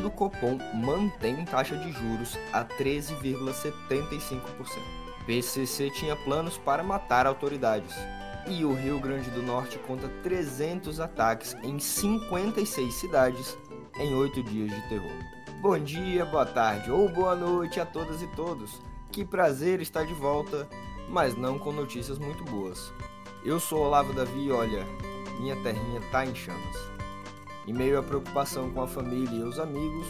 do Copom mantém taxa de juros a 13,75%. PCC tinha planos para matar autoridades. E o Rio Grande do Norte conta 300 ataques em 56 cidades em 8 dias de terror. Bom dia, boa tarde ou boa noite a todas e todos. Que prazer estar de volta, mas não com notícias muito boas. Eu sou Olavo Davi e olha, minha terrinha tá em chamas. Em meio à preocupação com a família e os amigos,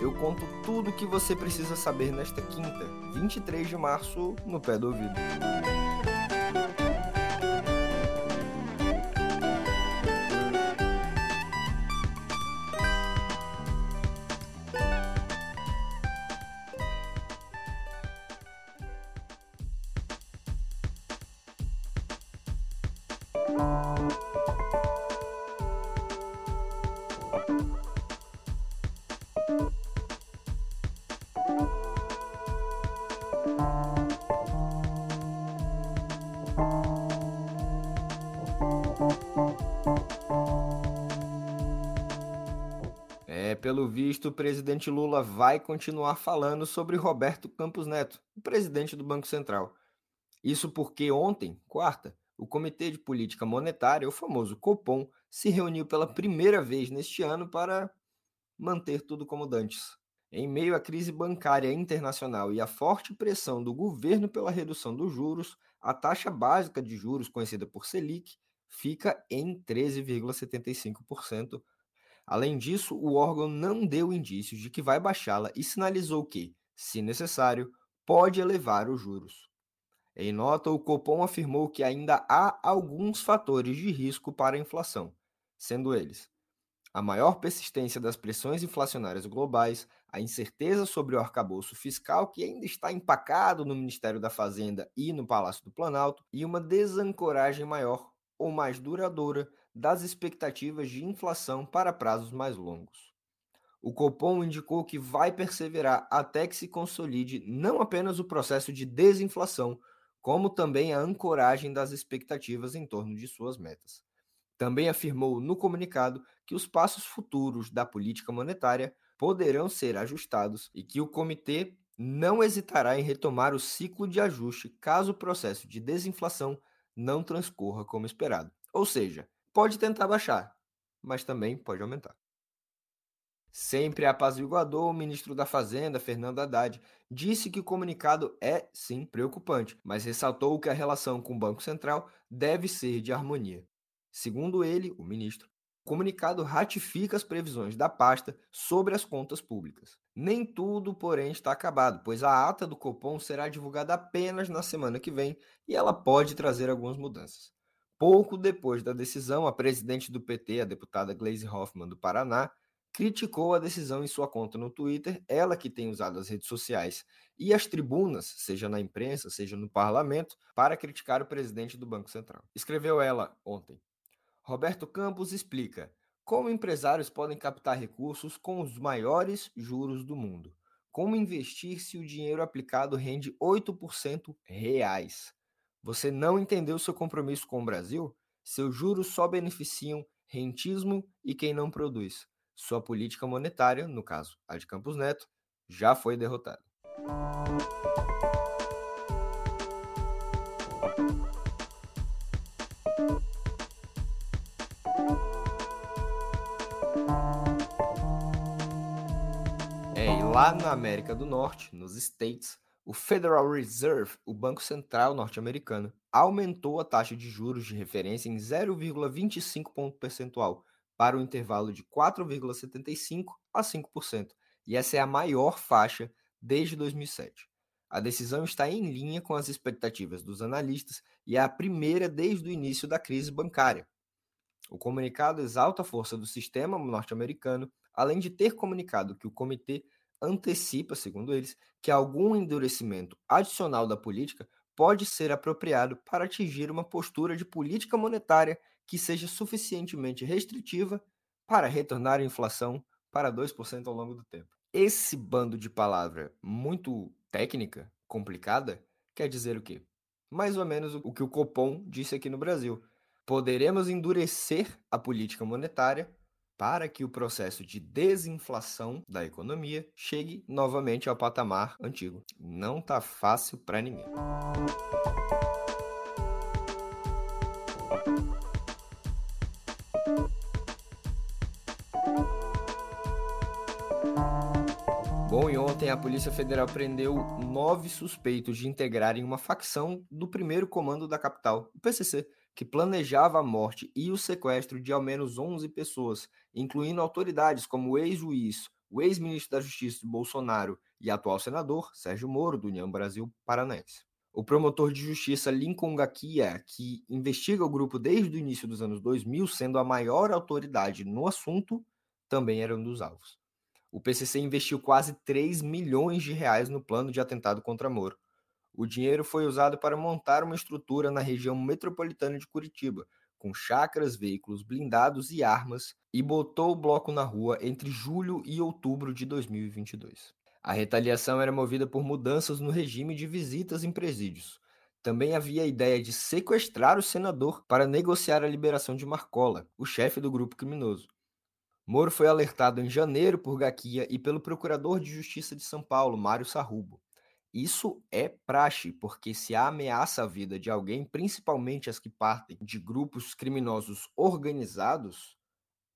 eu conto tudo o que você precisa saber nesta quinta, 23 de março, no pé do ouvido. Pelo visto, o presidente Lula vai continuar falando sobre Roberto Campos Neto, o presidente do Banco Central. Isso porque ontem, quarta, o Comitê de Política Monetária, o famoso Copom, se reuniu pela primeira vez neste ano para manter tudo como dantes. Em meio à crise bancária internacional e à forte pressão do governo pela redução dos juros, a taxa básica de juros, conhecida por Selic, fica em 13,75%. Além disso, o órgão não deu indícios de que vai baixá-la e sinalizou que, se necessário, pode elevar os juros. Em nota, o Copom afirmou que ainda há alguns fatores de risco para a inflação, sendo eles a maior persistência das pressões inflacionárias globais, a incerteza sobre o arcabouço fiscal que ainda está empacado no Ministério da Fazenda e no Palácio do Planalto, e uma desancoragem maior ou mais duradoura das expectativas de inflação para prazos mais longos. O Copom indicou que vai perseverar até que se consolide não apenas o processo de desinflação, como também a ancoragem das expectativas em torno de suas metas. Também afirmou no comunicado que os passos futuros da política monetária poderão ser ajustados e que o comitê não hesitará em retomar o ciclo de ajuste caso o processo de desinflação não transcorra como esperado. Ou seja, pode tentar baixar, mas também pode aumentar. Sempre apaziguador, o ministro da Fazenda, Fernando Haddad, disse que o comunicado é, sim, preocupante, mas ressaltou que a relação com o Banco Central deve ser de harmonia. Segundo ele, o ministro, o comunicado ratifica as previsões da pasta sobre as contas públicas. Nem tudo, porém, está acabado, pois a ata do Copom será divulgada apenas na semana que vem e ela pode trazer algumas mudanças. Pouco depois da decisão, a presidente do PT, a deputada Gleisi Hoffmann do Paraná, criticou a decisão em sua conta no Twitter, ela que tem usado as redes sociais e as tribunas, seja na imprensa, seja no parlamento, para criticar o presidente do Banco Central. Escreveu ela ontem: Roberto Campos explica como empresários podem captar recursos com os maiores juros do mundo. Como investir se o dinheiro aplicado rende 8% reais? Você não entendeu seu compromisso com o Brasil? Seus juros só beneficiam rentismo e quem não produz. Sua política monetária, no caso a de Campos Neto, já foi derrotada. Lá na América do Norte, nos States, o Federal Reserve, o Banco Central norte-americano, aumentou a taxa de juros de referência em 0,25 ponto percentual para o intervalo de 4,75 a 5%, e essa é a maior faixa desde 2007. A decisão está em linha com as expectativas dos analistas e é a primeira desde o início da crise bancária. O comunicado exalta a força do sistema norte-americano, além de ter comunicado que o comitê antecipa, segundo eles, que algum endurecimento adicional da política pode ser apropriado para atingir uma postura de política monetária que seja suficientemente restritiva para retornar a inflação para 2% ao longo do tempo. Esse bando de palavra muito técnica, complicada, quer dizer o quê? Mais ou menos o que o Copom disse aqui no Brasil. Poderemos endurecer a política monetária para que o processo de desinflação da economia chegue novamente ao patamar antigo. Não tá fácil para ninguém. Bom, e ontem a Polícia Federal prendeu nove suspeitos de integrarem uma facção do primeiro comando da capital, o PCC, que planejava a morte e o sequestro de ao menos 11 pessoas, incluindo autoridades como o ex-juiz, o ex-ministro da Justiça de Bolsonaro e atual senador Sérgio Moro, do União Brasil Paranaense. O promotor de justiça Lincoln Gakia, que investiga o grupo desde o início dos anos 2000, sendo a maior autoridade no assunto, também era um dos alvos. O PCC investiu quase 3 milhões de reais no plano de atentado contra Moro. O dinheiro foi usado para montar uma estrutura na região metropolitana de Curitiba, com chacras, veículos blindados e armas, e botou o bloco na rua entre julho e outubro de 2022. A retaliação era movida por mudanças no regime de visitas em presídios. Também havia a ideia de sequestrar o senador para negociar a liberação de Marcola, o chefe do grupo criminoso. Moro foi alertado em janeiro por Gaquia e pelo Procurador de Justiça de São Paulo, Mário Sarrubo. Isso é praxe, porque se ameaça a vida de alguém, principalmente as que partem de grupos criminosos organizados,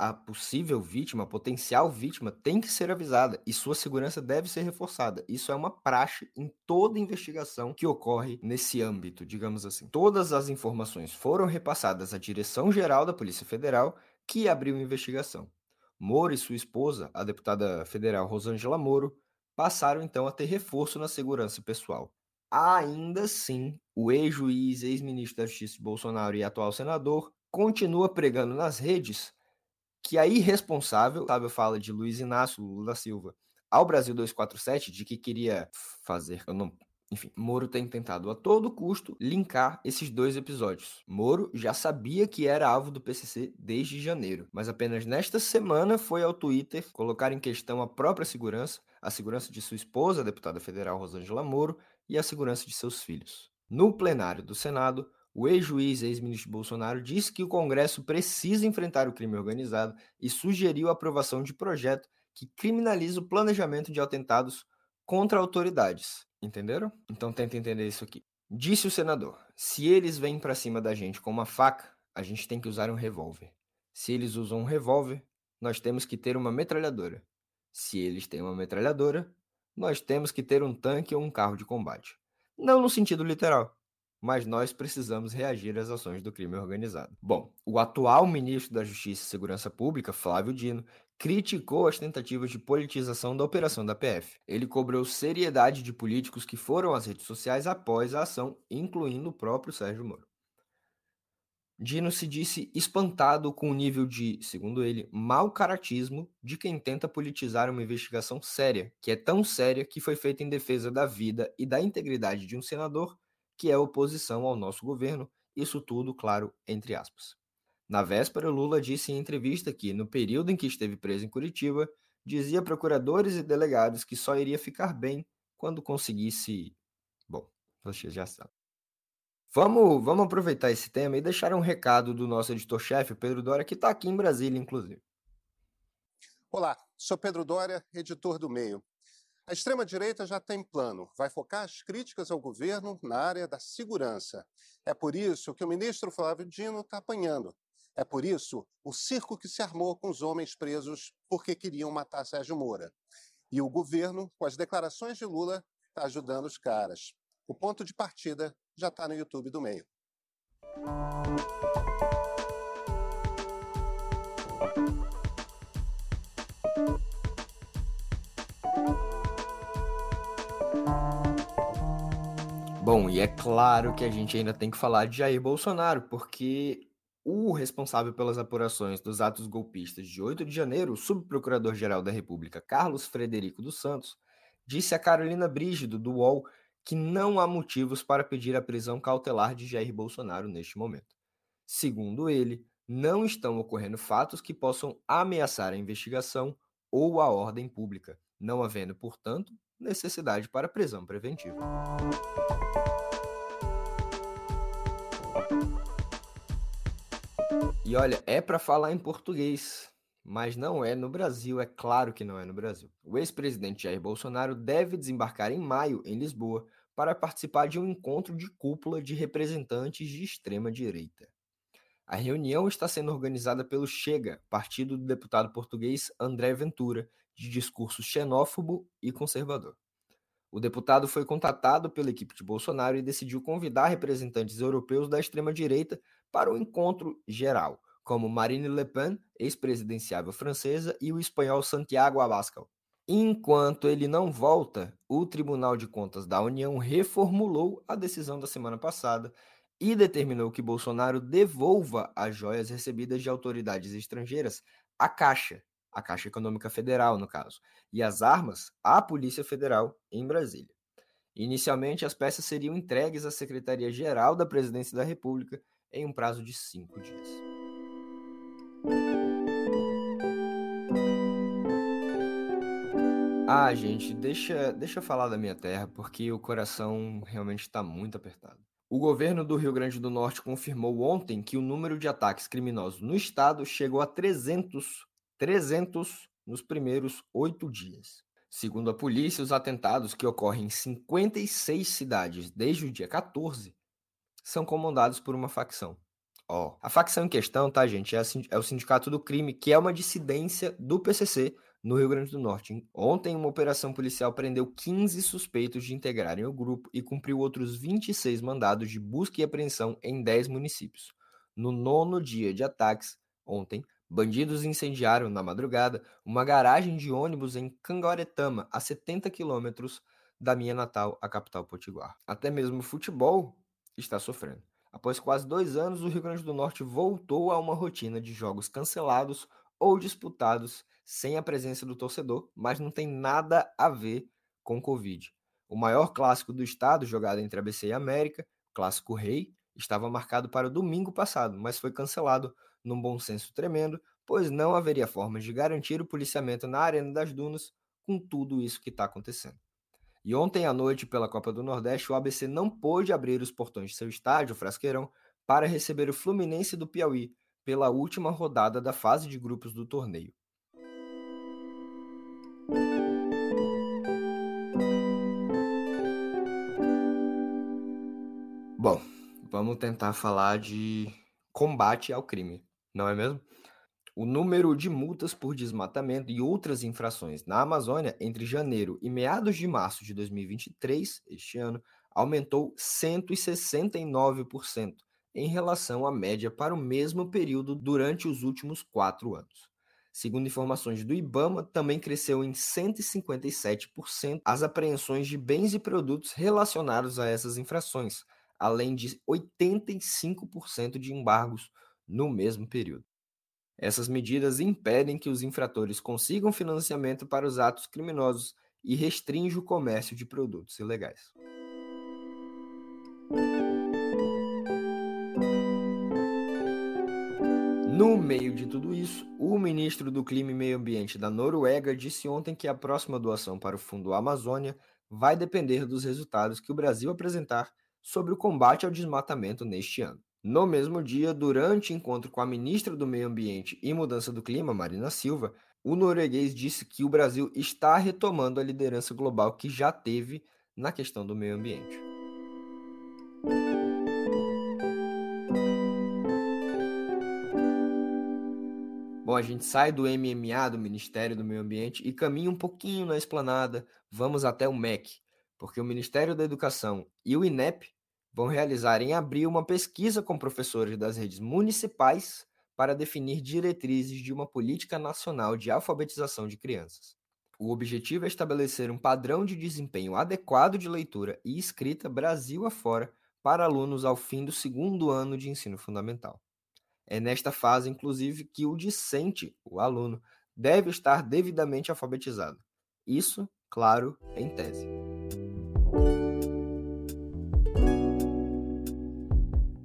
a possível vítima, a potencial vítima, tem que ser avisada e sua segurança deve ser reforçada. Isso é uma praxe em toda investigação que ocorre nesse âmbito, digamos assim. Todas as informações foram repassadas à Direção Geral da Polícia Federal, que abriu investigação. Moro e sua esposa, a deputada federal Rosângela Moro, passaram então a ter reforço na segurança pessoal. Ainda assim, o ex-juiz, ex-ministro da Justiça Bolsonaro e atual senador continua pregando nas redes que a irresponsável, sabe, fala de Luiz Inácio Lula da Silva ao Brasil 247 de que queria fazer, eu não enfim, Moro tem tentado a todo custo linkar esses dois episódios. Moro já sabia que era alvo do PCC desde janeiro, mas apenas nesta semana foi ao Twitter colocar em questão a própria segurança, a segurança de sua esposa, a deputada federal Rosângela Moro, e a segurança de seus filhos. No plenário do Senado, o ex-juiz, ex-ministro Bolsonaro, disse que o Congresso precisa enfrentar o crime organizado e sugeriu a aprovação de projeto que criminaliza o planejamento de atentados contra autoridades. Entenderam? Então tenta entender isso aqui. Disse o senador: se eles vêm para cima da gente com uma faca, a gente tem que usar um revólver. Se eles usam um revólver, nós temos que ter uma metralhadora. Se eles têm uma metralhadora, nós temos que ter um tanque ou um carro de combate. Não no sentido literal, mas nós precisamos reagir às ações do crime organizado. Bom, o atual ministro da Justiça e Segurança Pública, Flávio Dino, criticou as tentativas de politização da operação da PF. Ele cobrou seriedade de políticos que foram às redes sociais após a ação, incluindo o próprio Sérgio Moro. Dino se disse espantado com o nível de, segundo ele, mau caratismo de quem tenta politizar uma investigação séria, que é tão séria que foi feita em defesa da vida e da integridade de um senador que é oposição ao nosso governo, isso tudo, claro, entre aspas. Na véspera, Lula disse em entrevista que, no período em que esteve preso em Curitiba, dizia procuradores e delegados que só iria ficar bem quando conseguisse. Bom, vocês já sabem. Vamos, vamos aproveitar esse tema e deixar um recado do nosso editor-chefe, Pedro Dória, que está aqui em Brasília, inclusive. Olá, sou Pedro Dória, editor do Meio. A extrema-direita já tem plano, vai focar as críticas ao governo na área da segurança. É por isso que o ministro Flávio Dino está apanhando. É por isso o circo que se armou com os homens presos porque queriam matar Sérgio Moura. E o governo, com as declarações de Lula, está ajudando os caras. O ponto de partida já está no YouTube do meio. Bom, e é claro que a gente ainda tem que falar de Jair Bolsonaro, porque o responsável pelas apurações dos atos golpistas de 8 de janeiro, o subprocurador-geral da República, Carlos Frederico dos Santos, disse a Carolina Brígido, do UOL, que não há motivos para pedir a prisão cautelar de Jair Bolsonaro neste momento. Segundo ele, não estão ocorrendo fatos que possam ameaçar a investigação ou a ordem pública, não havendo, portanto, necessidade para prisão preventiva. E olha, é para falar em português, Mas não é no Brasil, é claro que não é no Brasil. O ex-presidente Jair Bolsonaro deve desembarcar em maio em Lisboa para participar de um encontro de cúpula de representantes de extrema-direita. A reunião está sendo organizada pelo Chega, partido do deputado português André Ventura, de discurso xenófobo e conservador. O deputado foi contatado pela equipe de Bolsonaro e decidiu convidar representantes europeus da extrema-direita para o um encontro geral, como Marine Le Pen, ex-presidenciável francesa, e o espanhol Santiago Abascal. Enquanto ele não volta, o Tribunal de Contas da União reformulou a decisão da semana passada e determinou que Bolsonaro devolva as joias recebidas de autoridades estrangeiras à Caixa, a Caixa Econômica Federal, no caso, e as armas à Polícia Federal em Brasília. Inicialmente, as peças seriam entregues à Secretaria-Geral da Presidência da República em um prazo de cinco dias. Ah, gente, deixa, deixa eu falar da minha terra, porque o coração realmente está muito apertado. O governo do Rio Grande do Norte confirmou ontem que o número de ataques criminosos no estado chegou a 300, 300 nos primeiros oito dias. Segundo a polícia, os atentados que ocorrem em 56 cidades desde o dia 14 são comandados por uma facção. Ó, a facção em questão, tá, gente, é, é o Sindicato do Crime, que é uma dissidência do PCC no Rio Grande do Norte. Ontem, uma operação policial prendeu 15 suspeitos de integrarem o grupo e cumpriu outros 26 mandados de busca e apreensão em 10 municípios. No nono dia de ataques, ontem, bandidos incendiaram, na madrugada, uma garagem de ônibus em Cangoretama, a 70 quilômetros da minha natal, a capital potiguar. Até mesmo o futebol está sofrendo. Após quase dois anos, o Rio Grande do Norte voltou a uma rotina de jogos cancelados ou disputados sem a presença do torcedor, mas não tem nada a ver com Covid. O maior clássico do estado, jogado entre ABC e América, Clássico Rei, estava marcado para o domingo passado, mas foi cancelado num bom senso tremendo, pois não haveria formas de garantir o policiamento na Arena das Dunas com tudo isso que está acontecendo. E ontem à noite, pela Copa do Nordeste, o ABC não pôde abrir os portões de seu estádio, Frasqueirão, para receber o Fluminense do Piauí pela última rodada da fase de grupos do torneio. Bom, vamos tentar falar de combate ao crime, não é mesmo? O número de multas por desmatamento e outras infrações na Amazônia entre janeiro e meados de março de 2023, este ano, aumentou 169% em relação à média para o mesmo período durante os últimos quatro anos. Segundo informações do IBAMA, também cresceu em 157% as apreensões de bens e produtos relacionados a essas infrações, além de 85% de embargos no mesmo período. Essas medidas impedem que os infratores consigam financiamento para os atos criminosos e restringe o comércio de produtos ilegais. No meio de tudo isso, o ministro do Clima e Meio Ambiente da Noruega disse ontem que a próxima doação para o Fundo Amazônia vai depender dos resultados que o Brasil apresentar sobre o combate ao desmatamento neste ano. No mesmo dia, durante encontro com a ministra do Meio Ambiente e Mudança do Clima, Marina Silva, o norueguês disse que o Brasil está retomando a liderança global que já teve na questão do meio ambiente. Bom, a gente sai do MMA, do Ministério do Meio Ambiente, e caminha um pouquinho na esplanada, vamos até o MEC, porque o Ministério da Educação e o INEP vão realizar em abril uma pesquisa com professores das redes municipais para definir diretrizes de uma política nacional de alfabetização de crianças. O objetivo é estabelecer um padrão de desempenho adequado de leitura e escrita Brasil afora para alunos ao fim do segundo ano de ensino fundamental. É nesta fase, inclusive, que o discente, o aluno, deve estar devidamente alfabetizado. Isso, claro, em tese.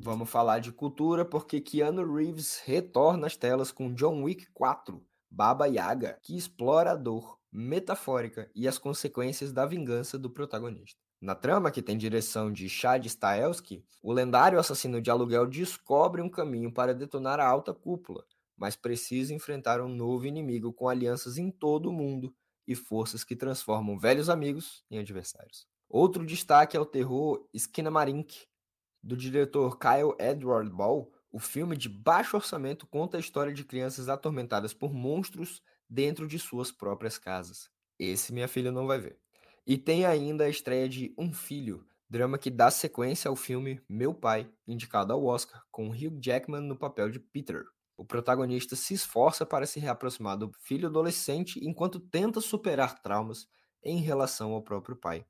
Vamos falar de cultura porque Keanu Reeves retorna às telas com John Wick 4, Baba Yaga, que explora a dor metafórica e as consequências da vingança do protagonista. Na trama, que tem direção de Chad Stahelski, o lendário assassino de aluguel descobre um caminho para detonar a alta cúpula, mas precisa enfrentar um novo inimigo com alianças em todo o mundo e forças que transformam velhos amigos em adversários. Outro destaque é o terror Skinamarink, do diretor Kyle Edward Ball. O filme de baixo orçamento conta a história de crianças atormentadas por monstros dentro de suas próprias casas. Esse minha filha não vai ver. E tem ainda a estreia de Um Filho, drama que dá sequência ao filme Meu Pai, indicado ao Oscar, com Hugh Jackman no papel de Peter. O protagonista se esforça para se reaproximar do filho adolescente enquanto tenta superar traumas em relação ao próprio pai.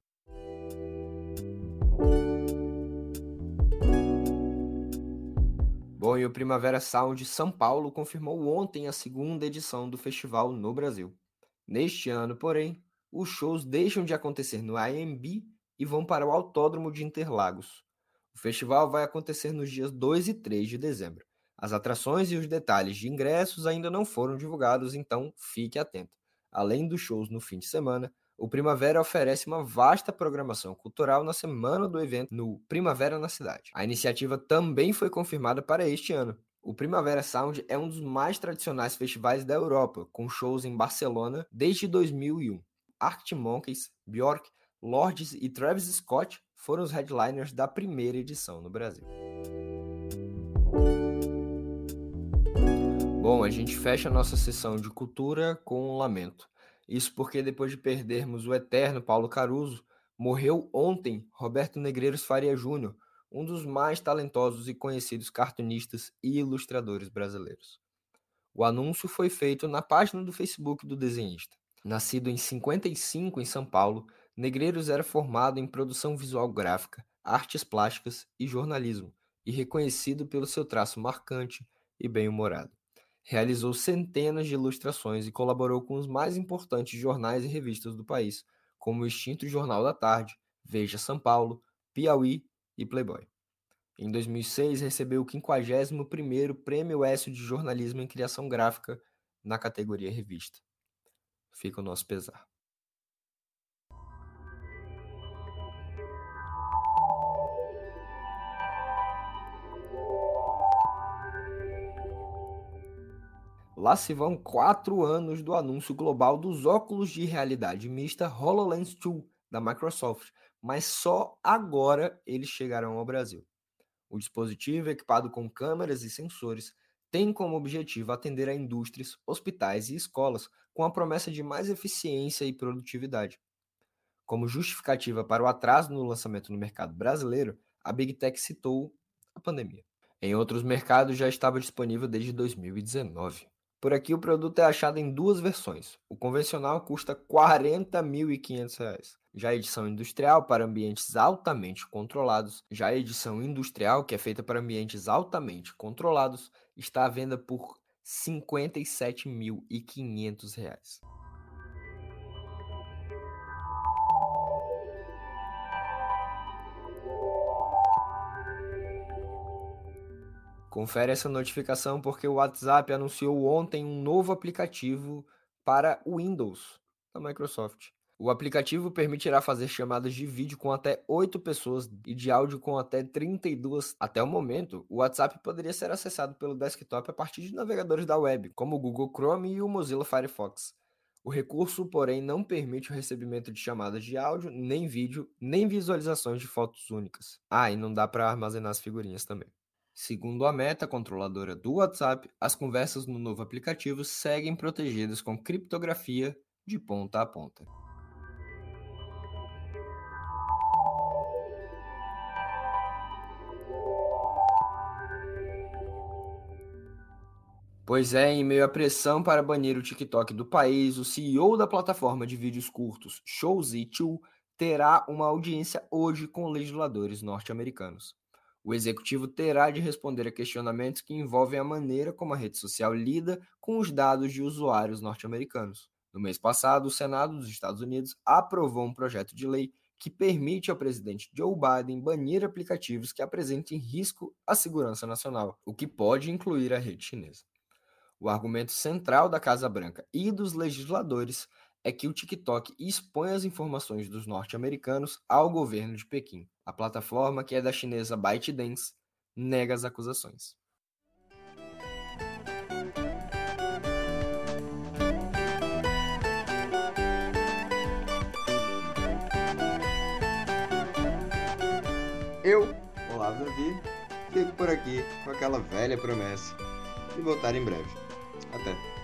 Bom, e o Primavera Sound São Paulo confirmou ontem a segunda edição do festival no Brasil. Neste ano, porém, os shows deixam de acontecer no AMB e vão para o Autódromo de Interlagos. O festival vai acontecer nos dias 2 e 3 de dezembro. As atrações e os detalhes de ingressos ainda não foram divulgados, então fique atento. Além dos shows no fim de semana, o Primavera oferece uma vasta programação cultural na semana do evento no Primavera na Cidade. A iniciativa também foi confirmada para este ano. O Primavera Sound é um dos mais tradicionais festivais da Europa, com shows em Barcelona desde 2001. Arctic Monkeys, Björk, Lords e Travis Scott foram os headliners da primeira edição no Brasil. Bom, a gente fecha a nossa sessão de cultura com um lamento. Isso porque depois de perdermos o eterno Paulo Caruso, morreu ontem Roberto Negreiros Faria Júnior, um dos mais talentosos e conhecidos cartunistas e ilustradores brasileiros. O anúncio foi feito na página do Facebook do desenhista. Nascido em 55 em São Paulo, Negreiros era formado em produção visual gráfica, artes plásticas e jornalismo, e reconhecido pelo seu traço marcante e bem-humorado. Realizou centenas de ilustrações e colaborou com os mais importantes jornais e revistas do país, como o extinto Jornal da Tarde, Veja São Paulo, Piauí e Playboy. Em 2006, recebeu o 51º Prêmio ESSO de Jornalismo em Criação Gráfica na categoria Revista. Fica o nosso pesar. Lá se vão quatro anos do anúncio global dos óculos de realidade mista HoloLens 2 da Microsoft, mas só agora eles chegarão ao Brasil. O dispositivo, equipado com câmeras e sensores, tem como objetivo atender a indústrias, hospitais e escolas com a promessa de mais eficiência e produtividade. Como justificativa para o atraso no lançamento no mercado brasileiro, a Big Tech citou a pandemia. Em outros mercados já estava disponível desde 2019. Por aqui o produto é achado em duas versões. O convencional custa R$ 40.500. Já a edição industrial para ambientes altamente controlados, já a edição industrial, que é feita para ambientes altamente controlados, está à venda por R$ 57.500. Confere essa notificação porque o WhatsApp anunciou ontem um novo aplicativo para Windows da Microsoft. O aplicativo permitirá fazer chamadas de vídeo com até 8 pessoas e de áudio com até 32. Até o momento, o WhatsApp poderia ser acessado pelo desktop a partir de navegadores da web, como o Google Chrome e o Mozilla Firefox. O recurso, porém, não permite o recebimento de chamadas de áudio, nem vídeo, nem visualizações de fotos únicas. Ah, e não dá para armazenar as figurinhas também. Segundo a meta controladora do WhatsApp, as conversas no novo aplicativo seguem protegidas com criptografia de ponta a ponta. Pois é, em meio à pressão para banir o TikTok do país, o CEO da plataforma de vídeos curtos Showzy2 terá uma audiência hoje com legisladores norte-americanos. O executivo terá de responder a questionamentos que envolvem a maneira como a rede social lida com os dados de usuários norte-americanos. No mês passado, o Senado dos Estados Unidos aprovou um projeto de lei que permite ao presidente Joe Biden banir aplicativos que apresentem risco à segurança nacional, o que pode incluir a rede chinesa. O argumento central da Casa Branca e dos legisladores é que o TikTok expõe as informações dos norte-americanos ao governo de Pequim. A plataforma, que é da chinesa ByteDance, nega as acusações. Eu, Olavo Davi, fico por aqui com aquela velha promessa de voltar em breve. Até!